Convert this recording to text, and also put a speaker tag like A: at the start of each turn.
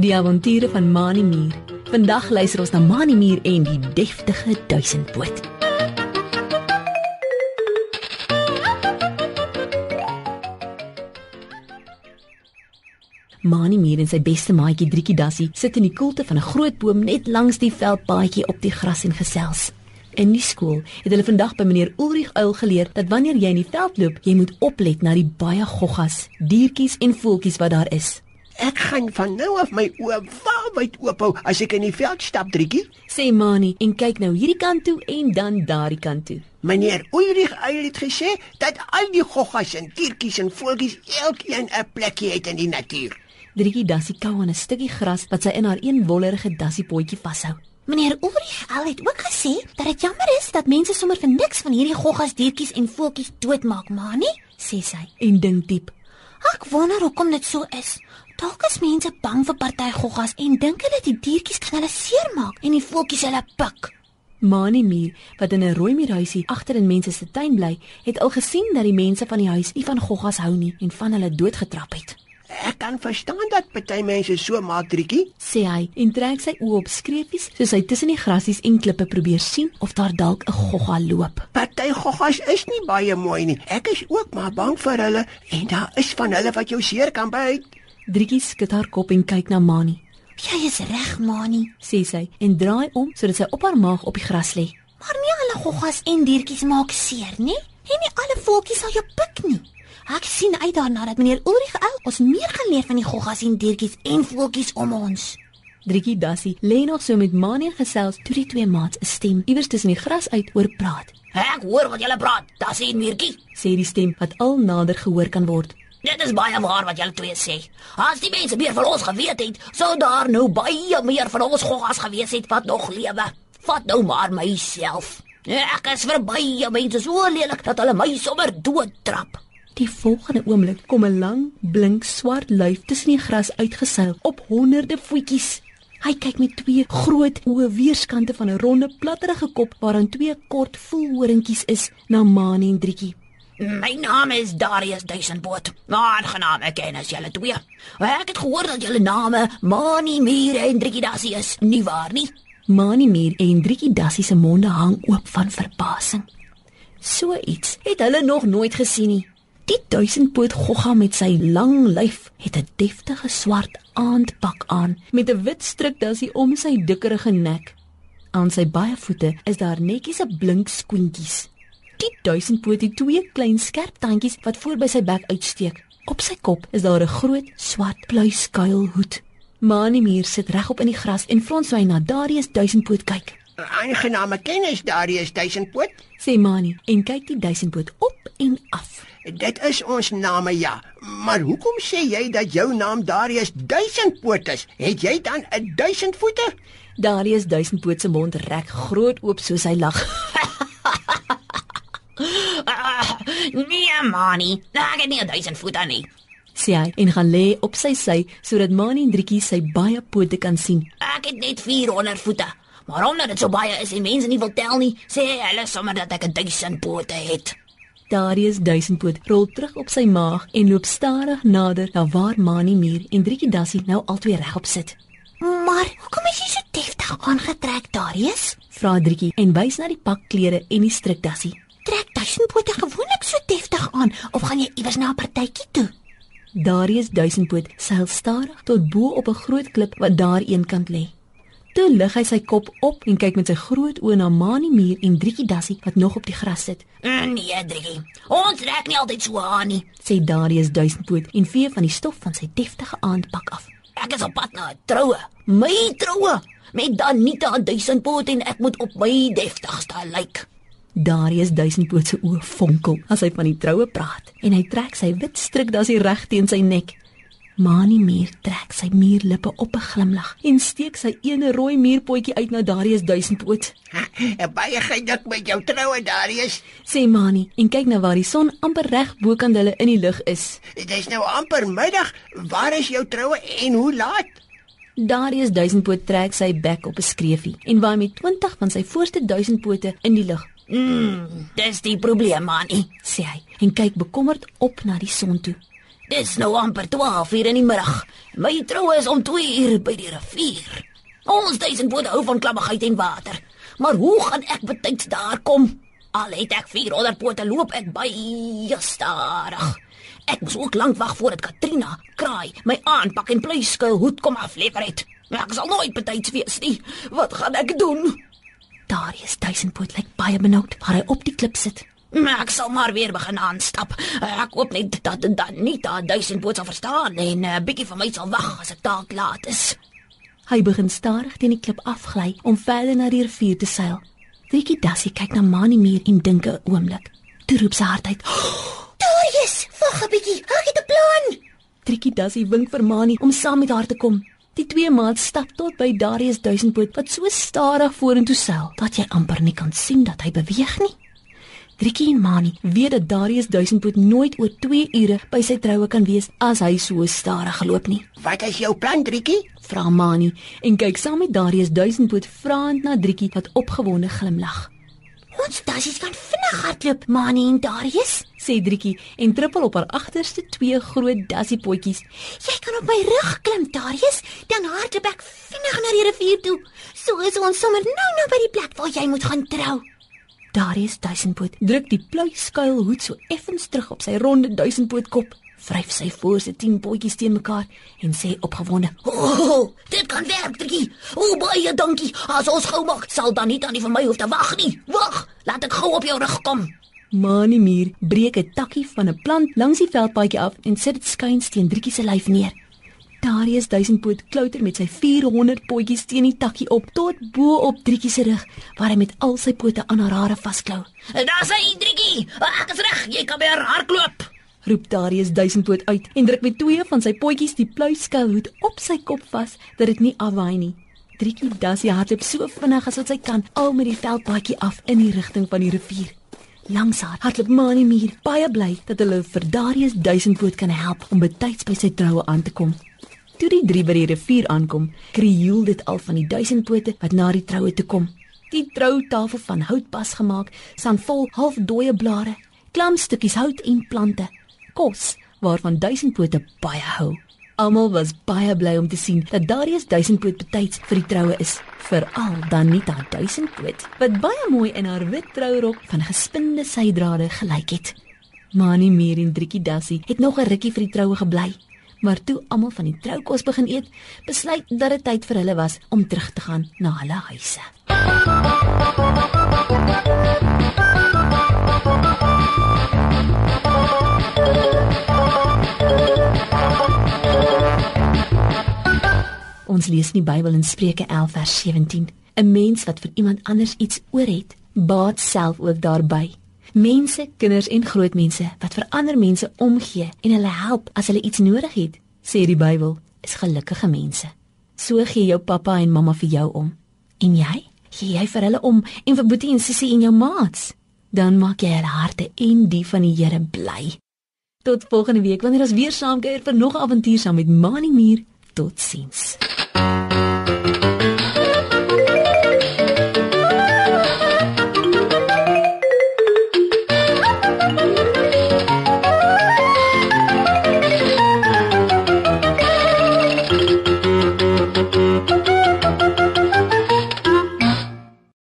A: Die avonture van Mani Mier. Vandag luister ons na Mani Mier en die deftige duisendpoot. Mani Mier en sy beste maatjie Driekie Dassie sit in die koelte van 'n groot boom net langs die veldpaadjie op die gras en gesels. In die skool het hulle vandag by meneer Ulrich Uil geleer dat wanneer jy in die veld loop, jy moet oplet na die baie goggas, diertjies en voeltjies wat daar is.
B: Ek gaan van nou af my oë wyd oop hou as ek in die veld stap, Driekie.
A: Sê Mani en kyk nou hierdie kant toe en dan daardie kant toe.
B: Meneer Ulrich Uil het gesê dat al die goggas en diertjies en voeltjies elkeen 'n plekjie het in die natuur.
A: Driekie Dassie kou aan 'n stukkie gras wat sy in haar een wollerige dassiepotjie vashou.
C: Meneer Ulrich al het ook gesê dat dit jammer is dat mense sommer vir niks van hierdie goggas, diertjies en voeltjies doodmaak, maar nie, sê sy.
A: En dink diep.
C: Ek wonder hoekom dit so is. Dalk is mense bang vir party goggas en dink hulle die diertjies kan hulle seermaak en die voeltjies hulle pik.
A: Mani Mier, wat in 'n rooi muurhuisie agter in mense se tuin bly, het al gesien dat die mense van die huis nie van goggas hou nie en van hulle doodgetrap het.
B: Ek kan verstaan dat party mense so maak, Driekie.
A: sê hy en trek sy oë op skreefies soos hy tussen die grasies en klippe probeer sien of daar dalk 'n gogga loop.
B: Party goggas is nie baie mooi nie. Ek is ook maar bang vir hulle en daar is van hulle wat jou seer kan byt.
A: Driekie skud haar kop en kyk na Mani,
C: Jy is reg, Mani,
A: sê sy en draai om sodat sy op haar maag op die gras lê.
C: maar nie alle goggas en diertjies maak seer nie. En nie alle voeltjies sal jou pik nie. Ek sien uit daarna dat meneer Ulrich al ons meer gaan leer van die goggas en diertjies en voeltjies om ons.
A: Driekie Dassie lê nog so met Mani en gesels toe die twee maats 'n stem iewers tussen die gras uit oor praat.
D: Ek hoor wat julle praat. Das sien Mirkie.
A: Sê die stem wat al nader gehoor kan word.
D: Dit is baie waar wat julle twee sê. As die mense meer van ons geweet het, sou daar nou baie meer van ons goggas gewees het wat nog lewe. Vat nou maar myself. Ek is vir baie mense so lelik dat hulle my sommer doodtrap.
A: Die volgende oomblik kom 'n lang, blink swart lyf tussen die gras uitgeseil op honderde voetjies. Hy kyk met twee groot oë weerskante van 'n ronde, platterige kop waaraan twee kort voelhorentjies is na Mani en Driekie.
D: My naam is Darius Duisendpoot. Aangenaam ek ken as julle twee. Ek het gehoor dat julle name Mani Mier en Driekie Dassie is. Nie waar nie?
A: Mani Mier en Driekie Dassie se monde hang oop van verbasing. So iets het hulle nog nooit gesien nie. Die duisendpoot gogga met sy lang lyf het 'n deftige swart aandpak aan met 'n wit strukdassie om sy dikkerige nek. Aan sy baie voete is daar netjies 'n blink skoentjies. Die duisendpoot het twee klein skerp tandjies wat voor by sy bek uitsteek. Op sy kop is daar 'n groot swart pluiskuilhoed. Manimir sit regop in die gras en frons sy na Darius duisendpoot kyk.
B: Aangename kennis, Darius Duisendpoot.
A: Sê Mani en kyk die duisendpoot op en af.
B: Dit is ons name ja. Maar hoekom sê jy dat jou naam Darius Duisendpoot is? Het jy dan 'n duisend voete?
A: Darius duisendpoot se mond rek groot oop soos hy lag.
D: Nee, Mani. Ek het nie 'n duisend voete nie.
A: sê hy en gaan lê op sy sy sodat Mani en Driekie sy baie pote kan sien.
D: Ek het net 400 voete. Maar omdat dit so baie is en mense nie wil tel nie, sê hulle sommer dat ek 'n duisend pote het.
A: Darius duisendpoot rol terug op sy maag en loop stadig nader na waar Mani Muur en Driekie Dassie nou albei regop sit.
C: Maar hoekom is jy so deftig aangetrek, Darius?
A: Vra Driekie en wys na die pakklere en die strikdassie.
C: Trek duisendpote gewoonlik so deftig aan of gaan jy iewers na 'n partytjie toe?
A: Darius duisendpoot seil stadig tot bo op 'n groot klip wat daar eenkant lê. Toe lig hy sy kop op en kyk met sy groot oë na Mani Muur en Driekie Dassie wat nog op die gras sit.
D: Nee, Driekie. Ons trek nie altyd so aan nie.
A: Sê Darius duisendpoot en vee van die stof van sy deftige aandpak af.
D: Ek is op pad na 'n troue. My troue met Danita duisendpoot en ek moet op my deftigste lyk.
A: Darius duisendpoot se oë fonkel as hy van die troue praat en hy trek sy wit strikdassie reg teen sy nek. Mani Muur trek sy muurlippe op 'n glimlag en steek sy ene rooi muurpotjie uit na Darius duisendpoot.
B: Ha, baie geluk met jou troue, Darius.
A: Sê Mani en kyk na waar die son amper reg bokant hulle in die lug is.
B: Dit is nou amper middag. Waar is jou troue en hoe laat?
A: Darius duisendpoot trek sy bek op 'n skreefie en waai met 20 van sy voorste duisendpote in die lug,
D: Mm, dis die probleem, Mani.
A: sê hy en kyk bekommerd op na die son toe.
D: Dis nou amper 12 uur in die middag. My troue is om 2 uur by die rivier. Ons duisendpoot hou van klammigheid en water. Maar hoe gaan ek betyds daar kom? Al het ek 400 pote loop ek baie stadig. Ek moes ook lank wag voordat Katrina kraai my aanpak en pluiskuil hoed kom aflewer het. Ek sal nooit betyds wees nie. Wat gaan ek doen?
A: Darius duisendpoot lyk baie benoud waar hy op die klip sit.
D: Ek sal maar weer begin aanstap. Ek hoop net dat dan nie daai duisendpoot sal verstaan en 'n uh, bietjie vir my sal wag as ek dalk laat is.
A: Hy begin stadig teen die klip afgly om verder na die rivier te seil. Trikkie Dassie kyk na Mani Muur en dink 'n oomblik. Toe roep sy hardheid:
C: Darius, wag 'n bietjie. Ek het 'n plan.
A: Trikkie Dassie wink vir Mani om saam met haar te kom. Die twee maats stap tot by Darius duisendpoot wat so stadig vorentoe seil dat jy amper nie kan sien dat hy beweeg nie. Trikkie en Mani weet dat Darius duisendpoot nooit oor 2 ure by sy troue kan wees as hy so stadig geloop nie.
B: Wat is jou plan, Driekie?
A: Vra Mani en kyk saam met Darius duisendpoot vraend na Trikkie wat opgewonde glimlag.
C: Ons dassies kan vinnig hardloop, Mani en Darius.
A: sê Driekie en trippel op haar agterste twee groot dassiepotjies.
C: Jy kan op my rug klim, Darius, dan hardloop ek vinnig na die rivier toe. So is ons sommer nou nou by die plek waar jy moet gaan trou.
A: Darius duisendpoot druk die pluiskuil hoed so effens terug op sy ronde duisendpoot kop, vryf sy voorste 10 potjies teen mekaar en sê opgewonde:
D: O, oh, dit kan werk, Trikkie. O, baie dankie. As ons gou maak, sal dan nie tannie vir my hoef te wag nie. Wag, laat ek gou op jou rug kom.
A: Mani Muur breek 'n takkie van 'n plant langs die veldpaadjie af en sit dit skuins teen Driekie se lyf neer. Darius duisendpoot klouter met sy 400 potjies teen die takkie op tot bo op Driekie se rug waar hy met al sy pote aan haar hare vasklou.
D: Daar sê Trikkie, ek is reg. Jy kan by haar hardloop.
A: Roep Darius duisendpoot uit en druk met twee van sy potjies die pluiskuilhoed op sy kop vas dat dit nie afwaai nie. Driekie Dassie hardloop so vinnig as wat sy kan al met die veldpaadjie af in die rigting van die rivier. Langs haar hardloop Mani Muur baie bly dat hulle vir Darius duisendpoot kan help om betyds by sy troue aan te kom. Toe die drie by die rivier aankom, krioel dit al van die duisendpote wat na die troue toe kom. Die troutafel van hout pas gemaak, staan vol halfdooie blare, klamstukkies hout en plante. Kos waarvan duisendpote baie hou. Almal was baie bly om te sien dat Darius duisendpoot betyds vir die troue is, veral dan Nita duisendpoot wat baie mooi in haar wit trourok van gespinde sydrade gelyk het. Mani Meer en Driekie Dassie het nog 'n rukkie vir die troue gebly, maar toe almal van die troukos begin eet, besluit dat dit tyd vir hulle was om terug te gaan na hulle huise. Ons lees in die Bybel in Spreuke 11 vers 17. 'n Mens wat vir iemand anders iets oor het, baat self ook daarby. Mense, kinders en groot mense wat vir ander mense omgee en hulle help as hulle iets nodig het, sê die Bybel, is gelukkige mense. So gee jou pappa en mamma vir jou om. En jy? Gee jy vir hulle om en vir Boetie en Sussie en jou maats? Dan maak jy hulle harte en die van die Here bly. Tot volgende week wanneer ons weer saamkuier vir nog 'n avontuur saam met Mani Muur. Totsiens.